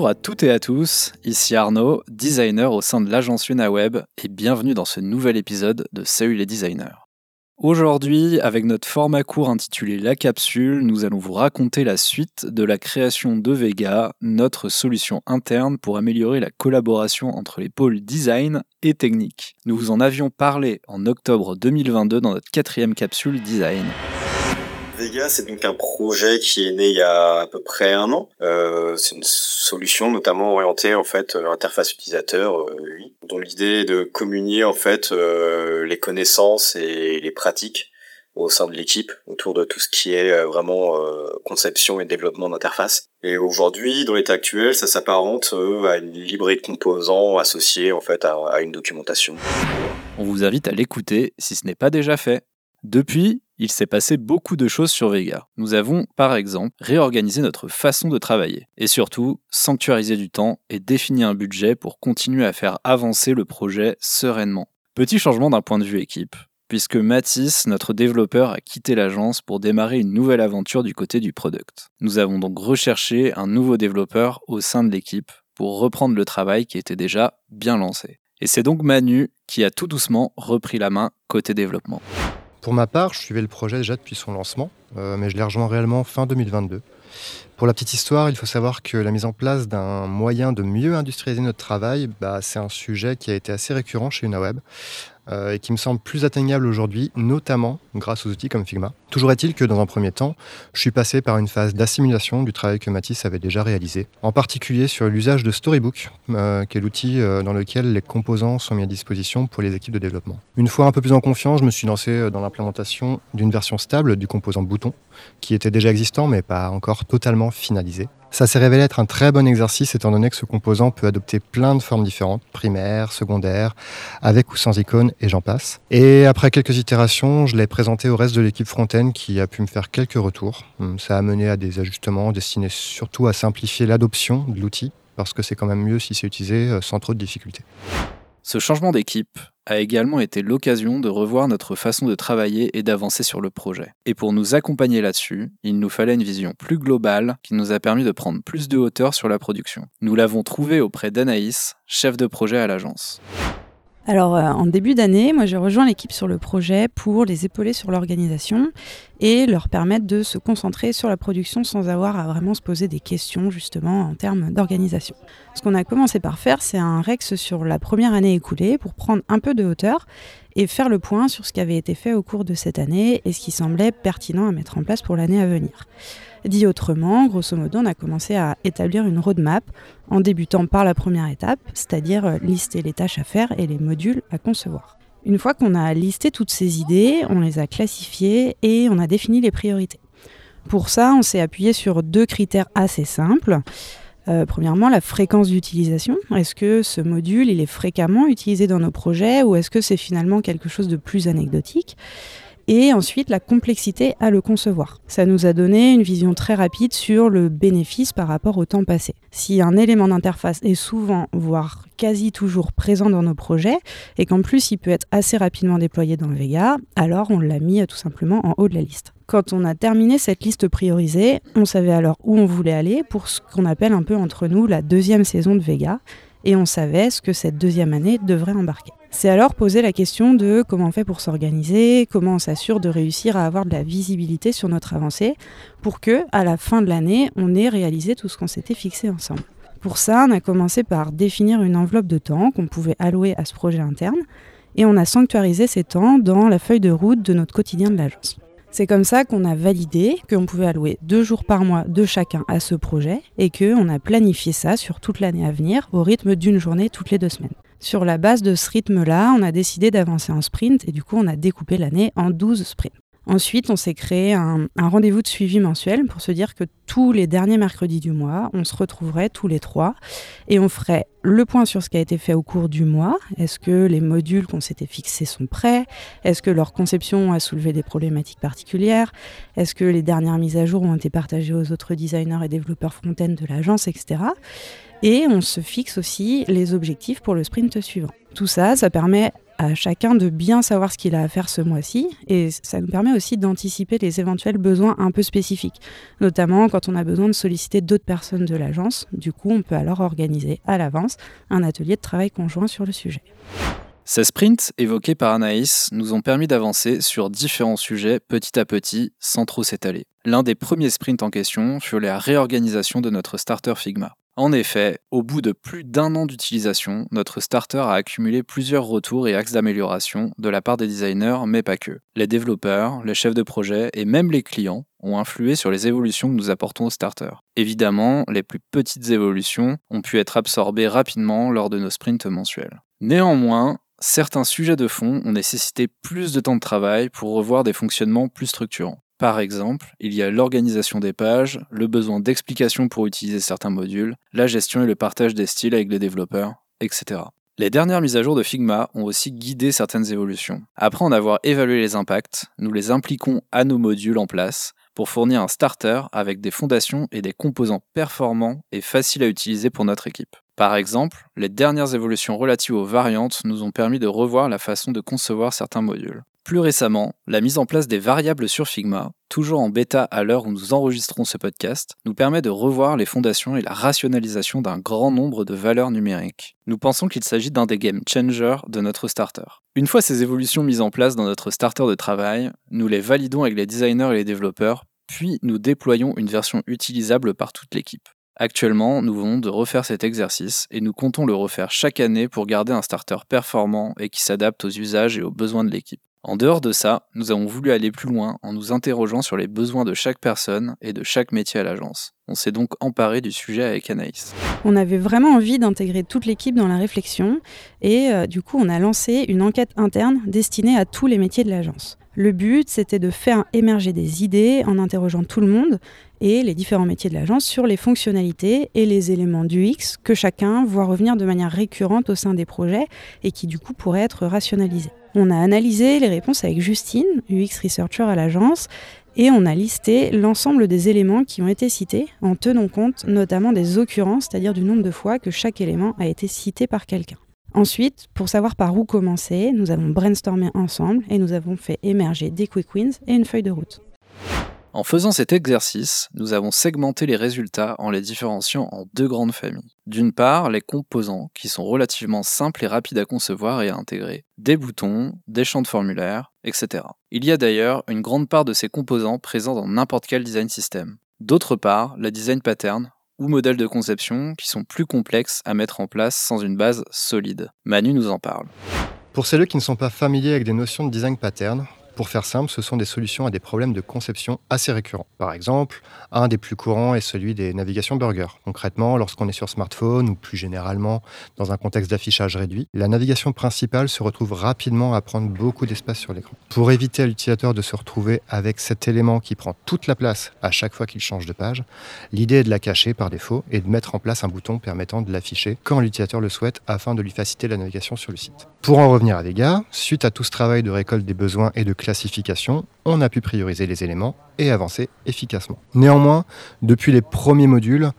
Bonjour à toutes et à tous, ici Arnaud, designer au sein de l'agence LunaWeb, et bienvenue dans ce nouvel épisode de Salut les designers. Aujourd'hui, avec notre format court intitulé La capsule, nous allons vous raconter la suite de la création de Vega, notre solution interne pour améliorer la collaboration entre les pôles design et technique. Nous vous en avions parlé en octobre 2022 dans notre quatrième capsule design. Vega, c'est donc un projet qui est né il y a à peu près un an. Euh, c'est une solution notamment orientée en fait euh, interface utilisateur, euh, dont l'idée est de communier en fait les connaissances et les pratiques au sein de l'équipe autour de tout ce qui est vraiment conception et développement d'interface. Et aujourd'hui, dans l'état actuel, ça s'apparente à une librairie de composants associée en fait à, à une documentation. On vous invite à l'écouter si ce n'est pas déjà fait. Depuis, il s'est passé beaucoup de choses sur Vega. Nous avons, par exemple, réorganisé notre façon de travailler, et surtout, sanctuarisé du temps et défini un budget pour continuer à faire avancer le projet sereinement. Petit changement d'un point de vue équipe, puisque Mathis, notre développeur, a quitté l'agence pour démarrer une nouvelle aventure du côté du product. Nous avons donc recherché un nouveau développeur au sein de l'équipe pour reprendre le travail qui était déjà bien lancé. Et c'est donc Manu qui a tout doucement repris la main côté développement. Pour ma part, je suivais le projet déjà depuis son lancement, euh, mais je l'ai rejoint réellement fin 2022. Pour la petite histoire, il faut savoir que la mise en place d'un moyen de mieux industrialiser notre travail, bah, c'est un sujet qui a été assez récurrent chez UnaWeb. Euh, et qui me semble plus atteignable aujourd'hui, notamment grâce aux outils comme Figma. Toujours est-il que dans un premier temps, je suis passé par une phase d'assimilation du travail que Matisse avait déjà réalisé, en particulier sur l'usage de Storybook, euh, qui est l'outil euh, dans lequel les composants sont mis à disposition pour les équipes de développement. Une fois un peu plus en confiance, je me suis lancé dans l'implémentation d'une version stable du composant bouton, qui était déjà existant mais pas encore totalement finalisé. Ça s'est révélé être un très bon exercice étant donné que ce composant peut adopter plein de formes différentes, primaires, secondaires, avec ou sans icône et j'en passe. Et après quelques itérations, je l'ai présenté au reste de l'équipe front-end qui a pu me faire quelques retours. Hum, ça a mené à des ajustements destinés surtout à simplifier l'adoption de l'outil parce que c'est quand même mieux si c'est utilisé euh, sans trop de difficultés. Ce changement d'équipe a également été l'occasion de revoir notre façon de travailler et d'avancer sur le projet. Et pour nous accompagner là-dessus, il nous fallait une vision plus globale qui nous a permis de prendre plus de hauteur sur la production. Nous l'avons trouvé auprès d'Anaïs, chef de projet à l'agence. Alors, euh, en début d'année, moi, j'ai rejoint l'équipe sur le projet pour les épauler sur l'organisation et leur permettre de se concentrer sur la production sans avoir à vraiment se poser des questions, justement, en termes d'organisation. Ce qu'on a commencé par faire, c'est un REX sur la première année écoulée pour prendre un peu de hauteur et faire le point sur ce qui avait été fait au cours de cette année et ce qui semblait pertinent à mettre en place pour l'année à venir. Dit autrement, grosso modo, on a commencé à établir une roadmap en débutant par la première étape, c'est-à-dire euh, lister les tâches à faire et les modules à concevoir. Une fois qu'on a listé toutes ces idées, on les a classifiées et on a défini les priorités. Pour ça, on s'est appuyé sur deux critères assez simples. Euh, premièrement, la fréquence d'utilisation. Est-ce que ce module il est fréquemment utilisé dans nos projets ou est-ce que c'est finalement quelque chose de plus anecdotique? Et ensuite la complexité à le concevoir. Ça nous a donné une vision très rapide sur le bénéfice par rapport au temps passé. Si un élément d'interface est souvent, voire quasi toujours présent dans nos projets, et qu'en plus il peut être assez rapidement déployé dans Vega, alors on l'a mis tout simplement en haut de la liste. Quand on a terminé cette liste priorisée, on savait alors où on voulait aller pour ce qu'on appelle un peu entre nous la deuxième saison de Vega, et on savait ce que cette deuxième année devrait embarquer. C'est alors poser la question de comment on fait pour s'organiser, comment on s'assure de réussir à avoir de la visibilité sur notre avancée pour que, à la fin de l'année, on ait réalisé tout ce qu'on s'était fixé ensemble. Pour ça, on a commencé par définir une enveloppe de temps qu'on pouvait allouer à ce projet interne et on a sanctuarisé ces temps dans la feuille de route de notre quotidien de l'agence. C'est comme ça qu'on a validé qu'on pouvait allouer deux jours par mois de chacun à ce projet et qu'on a planifié ça sur toute l'année à venir au rythme d'une journée toutes les deux semaines. Sur la base de ce rythme-là, on a décidé d'avancer en sprint et du coup on a découpé l'année en 12 sprints. Ensuite, on s'est créé un, rendez-vous de suivi mensuel pour se dire que tous les derniers mercredis du mois, on se retrouverait tous les trois et on ferait le point sur ce qui a été fait au cours du mois. Est-ce que les modules qu'on s'était fixés sont prêts? Est-ce que leur conception a soulevé des problématiques particulières? Est-ce que les dernières mises à jour ont été partagées aux autres designers et développeurs front-end de l'agence, etc. Et on se fixe aussi les objectifs pour le sprint suivant. Tout ça, ça permet à chacun de bien savoir ce qu'il a à faire ce mois-ci et ça nous permet aussi d'anticiper les éventuels besoins un peu spécifiques, notamment quand on a besoin de solliciter d'autres personnes de l'agence. Du coup, on peut alors organiser à l'avance un atelier de travail conjoint sur le sujet. Ces sprints évoqués par Anaïs nous ont permis d'avancer sur différents sujets petit à petit sans trop s'étaler. L'un des premiers sprints en question fut la réorganisation de notre starter Figma. En effet, au bout de plus d'un an d'utilisation, notre starter a accumulé plusieurs retours et axes d'amélioration de la part des designers, mais pas que. Les développeurs, les chefs de projet et même les clients ont influé sur les évolutions que nous apportons au starter. Évidemment, les plus petites évolutions ont pu être absorbées rapidement lors de nos sprints mensuels. Néanmoins, certains sujets de fond ont nécessité plus de temps de travail pour revoir des fonctionnements plus structurants. Par exemple, il y a l'organisation des pages, le besoin d'explications pour utiliser certains modules, la gestion et le partage des styles avec les développeurs, etc. Les dernières mises à jour de Figma ont aussi guidé certaines évolutions. Après en avoir évalué les impacts, nous les impliquons à nos modules en place pour fournir un starter avec des fondations et des composants performants et faciles à utiliser pour notre équipe. Par exemple, les dernières évolutions relatives aux variantes nous ont permis de revoir la façon de concevoir certains modules. Plus récemment, la mise en place des variables sur Figma, toujours en bêta à l'heure où nous enregistrons ce podcast, nous permet de revoir les fondations et la rationalisation d'un grand nombre de valeurs numériques. Nous pensons qu'il s'agit d'un des game changers de notre starter. Une fois ces évolutions mises en place dans notre starter de travail, nous les validons avec les designers et les développeurs, puis nous déployons une version utilisable par toute l'équipe. Actuellement, nous venons de refaire cet exercice et nous comptons le refaire chaque année pour garder un starter performant et qui s'adapte aux usages et aux besoins de l'équipe. En dehors de ça, nous avons voulu aller plus loin en nous interrogeant sur les besoins de chaque personne et de chaque métier à l'agence. On s'est donc emparé du sujet avec Anaïs. On avait vraiment envie d'intégrer toute l'équipe dans la réflexion et euh, du coup on a lancé une enquête interne destinée à tous les métiers de l'agence. Le but, c'était de faire émerger des idées en interrogeant tout le monde et les différents métiers de l'agence sur les fonctionnalités et les éléments du X que chacun voit revenir de manière récurrente au sein des projets et qui du coup pourraient être rationalisés. On a analysé les réponses avec Justine, UX Researcher à l'agence, et on a listé l'ensemble des éléments qui ont été cités en tenant compte notamment des occurrences, c'est-à-dire du nombre de fois que chaque élément a été cité par quelqu'un. Ensuite, pour savoir par où commencer, nous avons brainstormé ensemble et nous avons fait émerger des quick wins et une feuille de route. En faisant cet exercice, nous avons segmenté les résultats en les différenciant en deux grandes familles. D'une part, les composants, qui sont relativement simples et rapides à concevoir et à intégrer, des boutons, des champs de formulaire, etc. Il y a d'ailleurs une grande part de ces composants présents dans n'importe quel design system. D'autre part, la design pattern, ou modèles de conception qui sont plus complexes à mettre en place sans une base solide. Manu nous en parle. Pour celles qui ne sont pas familiers avec des notions de design pattern, pour faire simple, ce sont des solutions à des problèmes de conception assez récurrents. Par exemple, un des plus courants est celui des navigations burger. Concrètement, lorsqu'on est sur smartphone ou plus généralement dans un contexte d'affichage réduit, la navigation principale se retrouve rapidement à prendre beaucoup d'espace sur l'écran. Pour éviter à l'utilisateur de se retrouver avec cet élément qui prend toute la place à chaque fois qu'il change de page, l'idée est de la cacher par défaut et de mettre en place un bouton permettant de l'afficher quand l'utilisateur le souhaite afin de lui faciliter la navigation sur le site. Pour en revenir à Vega, suite à tout ce travail de récolte des besoins et de classification, on a pu prioriser les éléments et avancer efficacement. Néanmoins, depuis les premiers modules,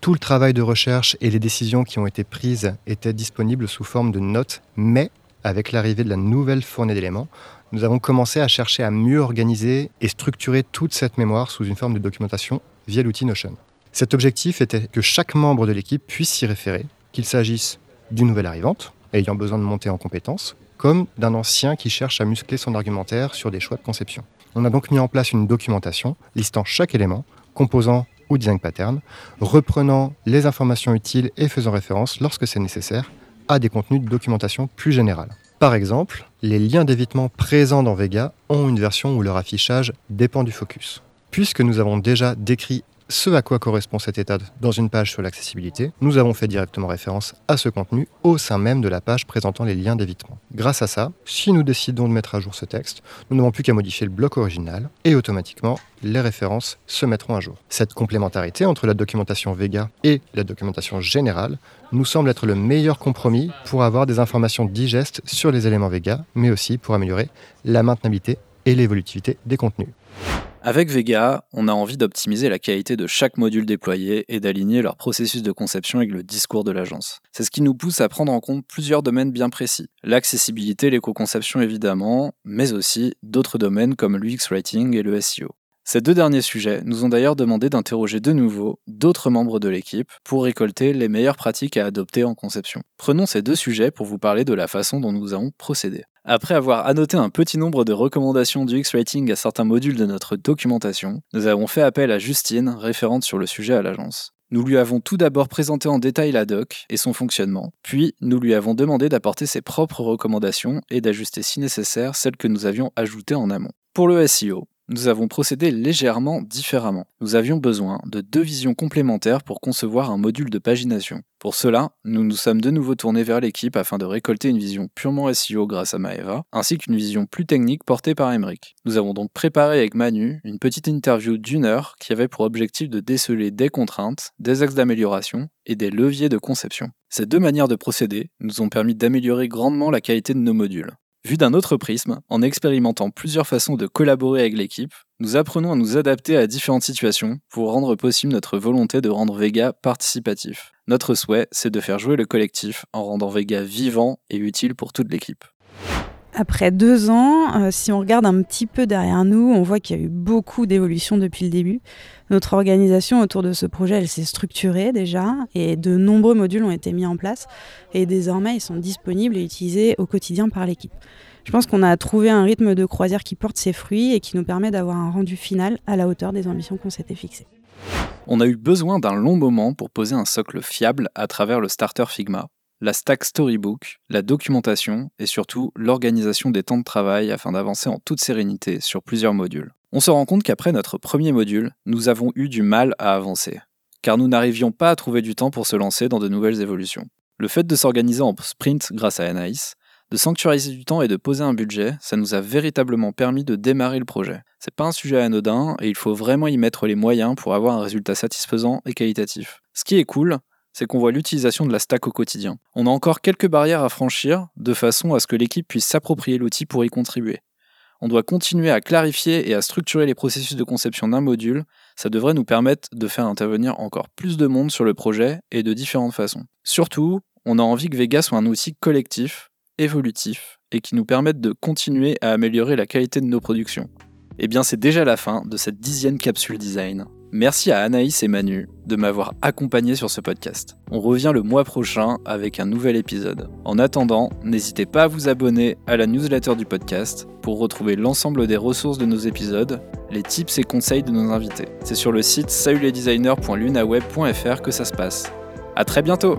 tout le travail de recherche et les décisions qui ont été prises étaient disponibles sous forme de notes, mais avec l'arrivée de la nouvelle fournée d'éléments, nous avons commencé à chercher à mieux organiser et structurer toute cette mémoire sous une forme de documentation via l'outil Notion. Cet objectif était que chaque membre de l'équipe puisse s'y référer, qu'il s'agisse d'une nouvelle arrivante, ayant besoin de monter en compétences, comme d'un ancien qui cherche à muscler son argumentaire sur des choix de conception. On a donc mis en place une documentation listant chaque élément, composant ou design pattern, reprenant les informations utiles et faisant référence, lorsque c'est nécessaire, à des contenus de documentation plus générale. Par exemple, les liens d'évitement présents dans Vega ont une version où leur affichage dépend du focus. Puisque nous avons déjà décrit ce à quoi correspond cet état dans une page sur l'accessibilité, nous avons fait directement référence à ce contenu au sein même de la page présentant les liens d'évitement. Grâce à ça, si nous décidons de mettre à jour ce texte, nous n'avons plus qu'à modifier le bloc original et automatiquement les références se mettront à jour. Cette complémentarité entre la documentation Vega et la documentation générale nous semble être le meilleur compromis pour avoir des informations digestes sur les éléments Vega, mais aussi pour améliorer la maintenabilité et l'évolutivité des contenus. Avec Vega, on a envie d'optimiser la qualité de chaque module déployé et d'aligner leur processus de conception avec le discours de l'agence. C'est ce qui nous pousse à prendre en compte plusieurs domaines bien précis. L'accessibilité, l'éco-conception évidemment, mais aussi d'autres domaines comme l'UX Writing et le SEO. Ces deux derniers sujets nous ont d'ailleurs demandé d'interroger de nouveau d'autres membres de l'équipe pour récolter les meilleures pratiques à adopter en conception. Prenons ces deux sujets pour vous parler de la façon dont nous avons procédé. Après avoir annoté un petit nombre de recommandations du X-Rating à certains modules de notre documentation, nous avons fait appel à Justine, référente sur le sujet à l'agence. Nous lui avons tout d'abord présenté en détail la doc et son fonctionnement, puis nous lui avons demandé d'apporter ses propres recommandations et d'ajuster si nécessaire celles que nous avions ajoutées en amont. Pour le SEO, nous avons procédé légèrement différemment. Nous avions besoin de deux visions complémentaires pour concevoir un module de pagination. Pour cela, nous nous sommes de nouveau tournés vers l'équipe afin de récolter une vision purement SEO grâce à Maeva, ainsi qu'une vision plus technique portée par Emric. Nous avons donc préparé avec Manu une petite interview d'une heure qui avait pour objectif de déceler des contraintes, des axes d'amélioration et des leviers de conception. Ces deux manières de procéder nous ont permis d'améliorer grandement la qualité de nos modules. Vu d'un autre prisme, en expérimentant plusieurs façons de collaborer avec l'équipe, nous apprenons à nous adapter à différentes situations pour rendre possible notre volonté de rendre Vega participatif. Notre souhait, c'est de faire jouer le collectif en rendant Vega vivant et utile pour toute l'équipe. Après deux ans, euh, si on regarde un petit peu derrière nous, on voit qu'il y a eu beaucoup d'évolutions depuis le début. Notre organisation autour de ce projet, elle s'est structurée déjà et de nombreux modules ont été mis en place et désormais ils sont disponibles et utilisés au quotidien par l'équipe. Je pense qu'on a trouvé un rythme de croisière qui porte ses fruits et qui nous permet d'avoir un rendu final à la hauteur des ambitions qu'on s'était fixées. On a eu besoin d'un long moment pour poser un socle fiable à travers le starter Figma la stack Storybook, la documentation et surtout l'organisation des temps de travail afin d'avancer en toute sérénité sur plusieurs modules. On se rend compte qu'après notre premier module, nous avons eu du mal à avancer, car nous n'arrivions pas à trouver du temps pour se lancer dans de nouvelles évolutions. Le fait de s'organiser en sprint grâce à Anaïs, de sanctuariser du temps et de poser un budget, ça nous a véritablement permis de démarrer le projet. C'est pas un sujet anodin et il faut vraiment y mettre les moyens pour avoir un résultat satisfaisant et qualitatif. Ce qui est cool, c'est qu'on voit l'utilisation de la stack au quotidien. On a encore quelques barrières à franchir de façon à ce que l'équipe puisse s'approprier l'outil pour y contribuer. On doit continuer à clarifier et à structurer les processus de conception d'un module, ça devrait nous permettre de faire intervenir encore plus de monde sur le projet et de différentes façons. Surtout, on a envie que Vega soit un outil collectif, évolutif et qui nous permette de continuer à améliorer la qualité de nos productions. Eh bien, c'est déjà la fin de cette dixième capsule design. Merci à Anaïs et Manu de m'avoir accompagné sur ce podcast. On revient le mois prochain avec un nouvel épisode. En attendant, n'hésitez pas à vous abonner à la newsletter du podcast pour retrouver l'ensemble des ressources de nos épisodes, les tips et conseils de nos invités. C'est sur le site salutlesdesigners.lunaweb.fr que ça se passe. À très bientôt!